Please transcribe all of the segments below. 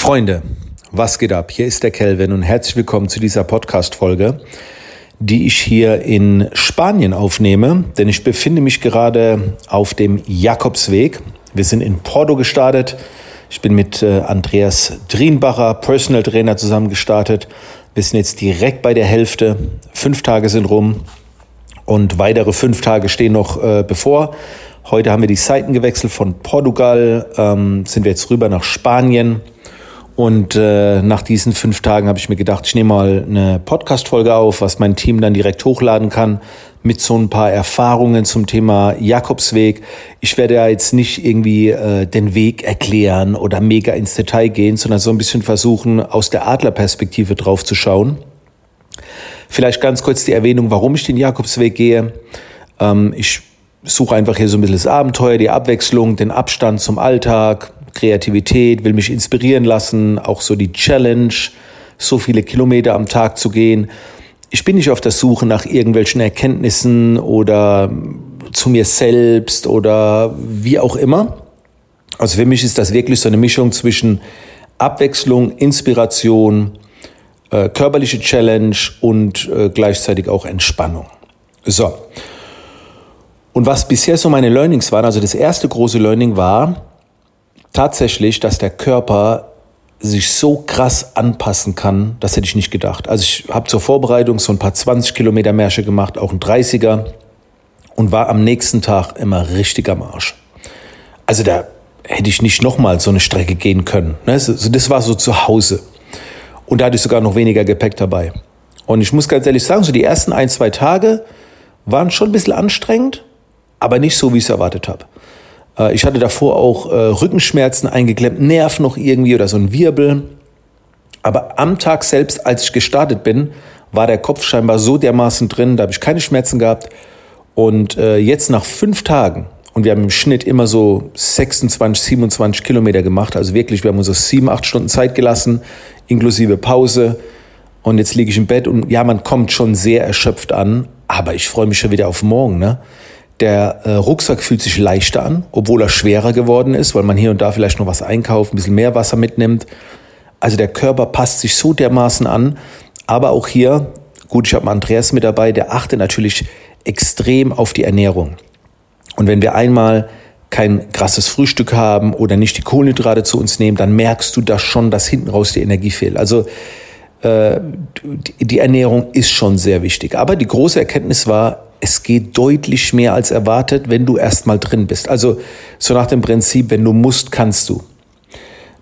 Freunde, was geht ab? Hier ist der Kelvin und herzlich willkommen zu dieser Podcast-Folge, die ich hier in Spanien aufnehme, denn ich befinde mich gerade auf dem Jakobsweg. Wir sind in Porto gestartet. Ich bin mit äh, Andreas Drienbacher, Personal Trainer, zusammen gestartet. Wir sind jetzt direkt bei der Hälfte. Fünf Tage sind rum und weitere fünf Tage stehen noch äh, bevor. Heute haben wir die Seiten gewechselt von Portugal, ähm, sind wir jetzt rüber nach Spanien und äh, nach diesen fünf Tagen habe ich mir gedacht, ich nehme mal eine Podcast-Folge auf, was mein Team dann direkt hochladen kann, mit so ein paar Erfahrungen zum Thema Jakobsweg. Ich werde ja jetzt nicht irgendwie äh, den Weg erklären oder mega ins Detail gehen, sondern so ein bisschen versuchen, aus der Adlerperspektive drauf zu schauen. Vielleicht ganz kurz die Erwähnung, warum ich den Jakobsweg gehe. Ähm, ich suche einfach hier so ein bisschen das Abenteuer, die Abwechslung, den Abstand zum Alltag, Kreativität, will mich inspirieren lassen, auch so die Challenge, so viele Kilometer am Tag zu gehen. Ich bin nicht auf der Suche nach irgendwelchen Erkenntnissen oder zu mir selbst oder wie auch immer. Also für mich ist das wirklich so eine Mischung zwischen Abwechslung, Inspiration, äh, körperliche Challenge und äh, gleichzeitig auch Entspannung. So. Und was bisher so meine Learnings waren, also das erste große Learning war, tatsächlich, dass der Körper sich so krass anpassen kann, das hätte ich nicht gedacht. Also ich habe zur Vorbereitung so ein paar 20 Kilometer Märsche gemacht, auch ein 30er und war am nächsten Tag immer richtig am Arsch. Also da hätte ich nicht nochmal so eine Strecke gehen können. Ne? Das war so zu Hause. Und da hatte ich sogar noch weniger Gepäck dabei. Und ich muss ganz ehrlich sagen, so die ersten ein, zwei Tage waren schon ein bisschen anstrengend, aber nicht so, wie ich es erwartet habe. Äh, ich hatte davor auch äh, Rückenschmerzen eingeklemmt, Nerv noch irgendwie oder so ein Wirbel. Aber am Tag selbst, als ich gestartet bin, war der Kopf scheinbar so dermaßen drin, da habe ich keine Schmerzen gehabt. Und äh, jetzt nach fünf Tagen, und wir haben im Schnitt immer so 26, 27 Kilometer gemacht, also wirklich, wir haben uns so sieben, acht Stunden Zeit gelassen, inklusive Pause. Und jetzt liege ich im Bett und ja, man kommt schon sehr erschöpft an, aber ich freue mich schon wieder auf morgen. Ne? Der äh, Rucksack fühlt sich leichter an, obwohl er schwerer geworden ist, weil man hier und da vielleicht noch was einkauft, ein bisschen mehr Wasser mitnimmt. Also der Körper passt sich so dermaßen an. Aber auch hier, gut, ich habe Andreas mit dabei, der achtet natürlich extrem auf die Ernährung. Und wenn wir einmal kein krasses Frühstück haben oder nicht die Kohlenhydrate zu uns nehmen, dann merkst du das schon, dass hinten raus die Energie fehlt. Also äh, die Ernährung ist schon sehr wichtig. Aber die große Erkenntnis war, es geht deutlich mehr als erwartet, wenn du erstmal drin bist. Also so nach dem Prinzip, wenn du musst, kannst du.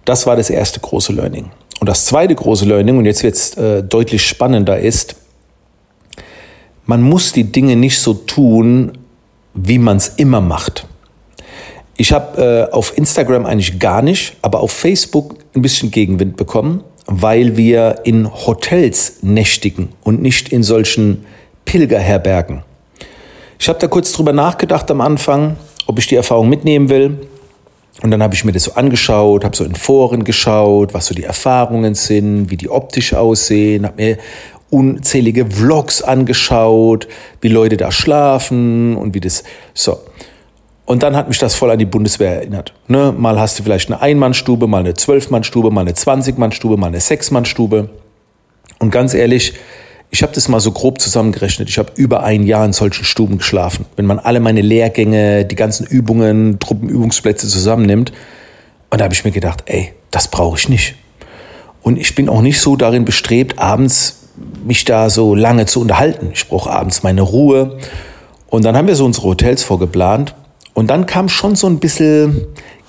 Das war das erste große Learning. Und das zweite große Learning, und jetzt wird es äh, deutlich spannender, ist, man muss die Dinge nicht so tun, wie man es immer macht. Ich habe äh, auf Instagram eigentlich gar nicht, aber auf Facebook ein bisschen Gegenwind bekommen, weil wir in Hotels nächtigen und nicht in solchen Pilgerherbergen. Ich habe da kurz drüber nachgedacht am Anfang, ob ich die Erfahrung mitnehmen will. Und dann habe ich mir das so angeschaut, habe so in Foren geschaut, was so die Erfahrungen sind, wie die optisch aussehen, habe mir unzählige Vlogs angeschaut, wie Leute da schlafen und wie das so. Und dann hat mich das voll an die Bundeswehr erinnert. Ne? Mal hast du vielleicht eine Einmannstube, mal eine Zwölfmannstube, mal eine Zwanzigmannstube, mal eine Sechsmannstube. Und ganz ehrlich, ich habe das mal so grob zusammengerechnet. Ich habe über ein Jahr in solchen Stuben geschlafen. Wenn man alle meine Lehrgänge, die ganzen Übungen, Truppenübungsplätze zusammennimmt. Und da habe ich mir gedacht, ey, das brauche ich nicht. Und ich bin auch nicht so darin bestrebt, abends mich da so lange zu unterhalten. Ich brauche abends meine Ruhe. Und dann haben wir so unsere Hotels vorgeplant. Und dann kam schon so ein bisschen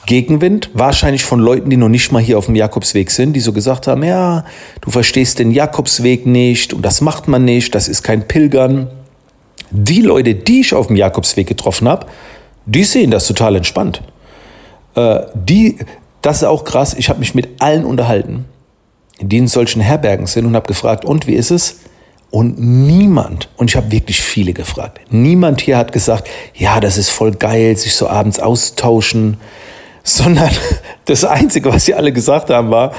Gegenwind, wahrscheinlich von Leuten, die noch nicht mal hier auf dem Jakobsweg sind, die so gesagt haben, ja, du verstehst den Jakobsweg nicht und das macht man nicht, das ist kein Pilgern. Die Leute, die ich auf dem Jakobsweg getroffen habe, die sehen das total entspannt. Äh, die, das ist auch krass, ich habe mich mit allen unterhalten, die in solchen Herbergen sind und habe gefragt, und wie ist es? Und niemand, und ich habe wirklich viele gefragt, niemand hier hat gesagt, ja, das ist voll geil, sich so abends austauschen sondern das Einzige, was sie alle gesagt haben, war,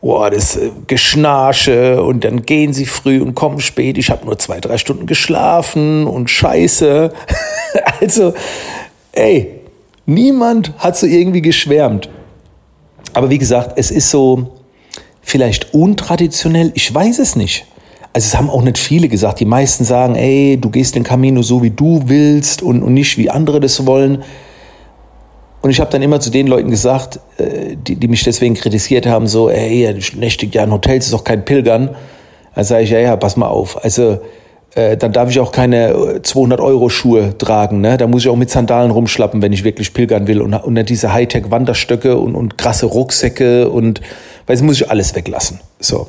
oh, das äh, Geschnarche und dann gehen sie früh und kommen spät. Ich habe nur zwei, drei Stunden geschlafen und Scheiße. also, ey, niemand hat so irgendwie geschwärmt. Aber wie gesagt, es ist so, vielleicht untraditionell, ich weiß es nicht. Also es haben auch nicht viele gesagt. Die meisten sagen, ey, du gehst den Camino so, wie du willst und, und nicht, wie andere das wollen. Und ich habe dann immer zu den Leuten gesagt, äh, die, die mich deswegen kritisiert haben, so, ey, du nächtigt ja in Hotels, ist doch kein Pilgern. Dann sage ich, ja, ja, pass mal auf. Also äh, dann darf ich auch keine 200 äh, tragen. Ne? Da muss ich auch mit Sandalen rumschlappen, wenn ich wirklich pilgern will. Und, und diese Hightech-Wanderstöcke und, und krasse Rucksäcke und, weiß muss ich alles weglassen. So.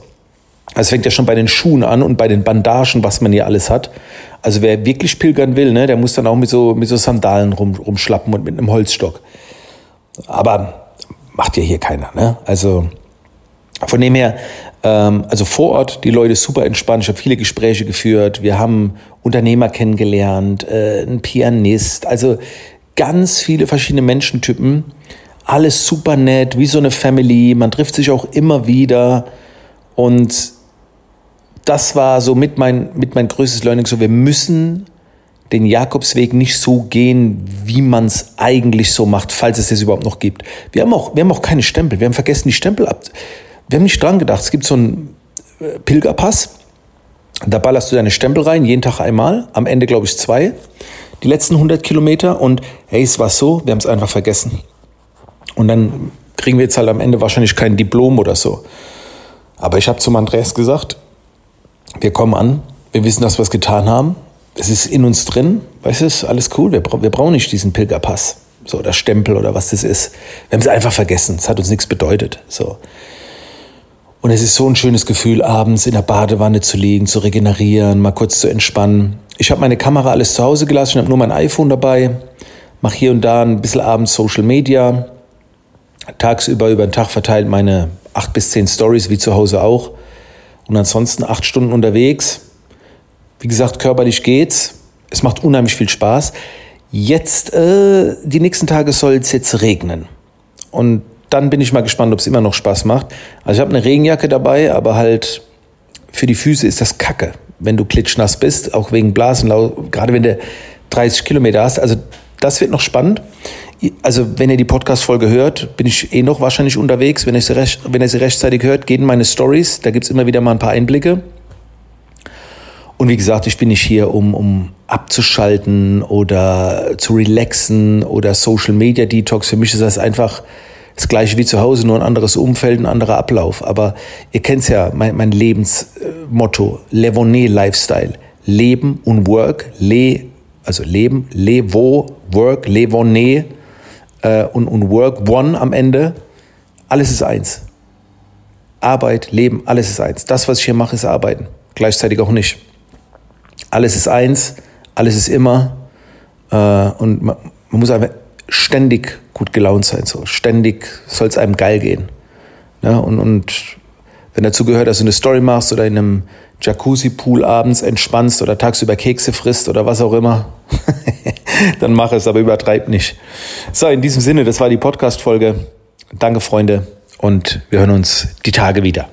Es fängt ja schon bei den Schuhen an und bei den Bandagen, was man hier alles hat. Also wer wirklich pilgern will, ne, der muss dann auch mit so, mit so Sandalen rum, rumschlappen und mit einem Holzstock. Aber macht ja hier keiner. Ne? Also von dem her, ähm, also vor Ort, die Leute super entspannt. Ich habe viele Gespräche geführt. Wir haben Unternehmer kennengelernt, äh, einen Pianist. Also ganz viele verschiedene Menschentypen. Alles super nett, wie so eine Family. Man trifft sich auch immer wieder. Und das war so mit mein, mit mein größtes Learning. So, wir müssen den Jakobsweg nicht so gehen, wie man es eigentlich so macht, falls es das überhaupt noch gibt. Wir haben auch, wir haben auch keine Stempel. Wir haben vergessen, die Stempel ab. Wir haben nicht dran gedacht. Es gibt so einen äh, Pilgerpass. Da ballerst du deine Stempel rein, jeden Tag einmal. Am Ende, glaube ich, zwei. Die letzten 100 Kilometer. Und hey, es war so, wir haben es einfach vergessen. Und dann kriegen wir jetzt halt am Ende wahrscheinlich kein Diplom oder so. Aber ich habe zum Andreas gesagt, wir kommen an, wir wissen, dass wir es getan haben. Es ist in uns drin, weißt du, alles cool. Wir, wir brauchen nicht diesen Pilgerpass, so oder Stempel oder was das ist. Wir haben es einfach vergessen. Es hat uns nichts bedeutet. So. Und es ist so ein schönes Gefühl, abends in der Badewanne zu liegen, zu regenerieren, mal kurz zu entspannen. Ich habe meine Kamera alles zu Hause gelassen, ich habe nur mein iPhone dabei, mache hier und da ein bisschen abends Social Media, tagsüber über den Tag verteilt meine acht bis zehn Stories, wie zu Hause auch. Und ansonsten acht Stunden unterwegs. Wie gesagt, körperlich geht's. Es macht unheimlich viel Spaß. Jetzt, äh, die nächsten Tage soll es jetzt regnen. Und dann bin ich mal gespannt, ob es immer noch Spaß macht. Also ich habe eine Regenjacke dabei, aber halt für die Füße ist das Kacke, wenn du klitschnass bist, auch wegen Blasenlau, gerade wenn du 30 Kilometer hast. Also das wird noch spannend also wenn ihr die Podcast-Folge hört, bin ich eh noch wahrscheinlich unterwegs. Wenn ihr sie, recht, wenn ihr sie rechtzeitig hört, gehen meine Stories. Da gibt's immer wieder mal ein paar Einblicke. Und wie gesagt, ich bin nicht hier, um, um abzuschalten oder zu relaxen oder Social Media Detox. Für mich ist das einfach das gleiche wie zu Hause, nur ein anderes Umfeld, ein anderer Ablauf. Aber ihr kennt's ja, mein, mein Lebensmotto, Levonet Lifestyle. Leben und Work, le, also Leben, Levo, Work, Levonet äh, und, und Work One am Ende. Alles ist eins. Arbeit, Leben, alles ist eins. Das, was ich hier mache, ist Arbeiten. Gleichzeitig auch nicht. Alles ist eins, alles ist immer. Äh, und man, man muss einfach ständig gut gelaunt sein. So. Ständig soll es einem geil gehen. Ja, und, und wenn dazu gehört, dass du eine Story machst oder in einem Jacuzzi-Pool abends entspannst oder tagsüber Kekse frisst oder was auch immer, dann mach es, aber übertreib nicht. So, in diesem Sinne, das war die Podcast-Folge. Danke, Freunde, und wir hören uns die Tage wieder.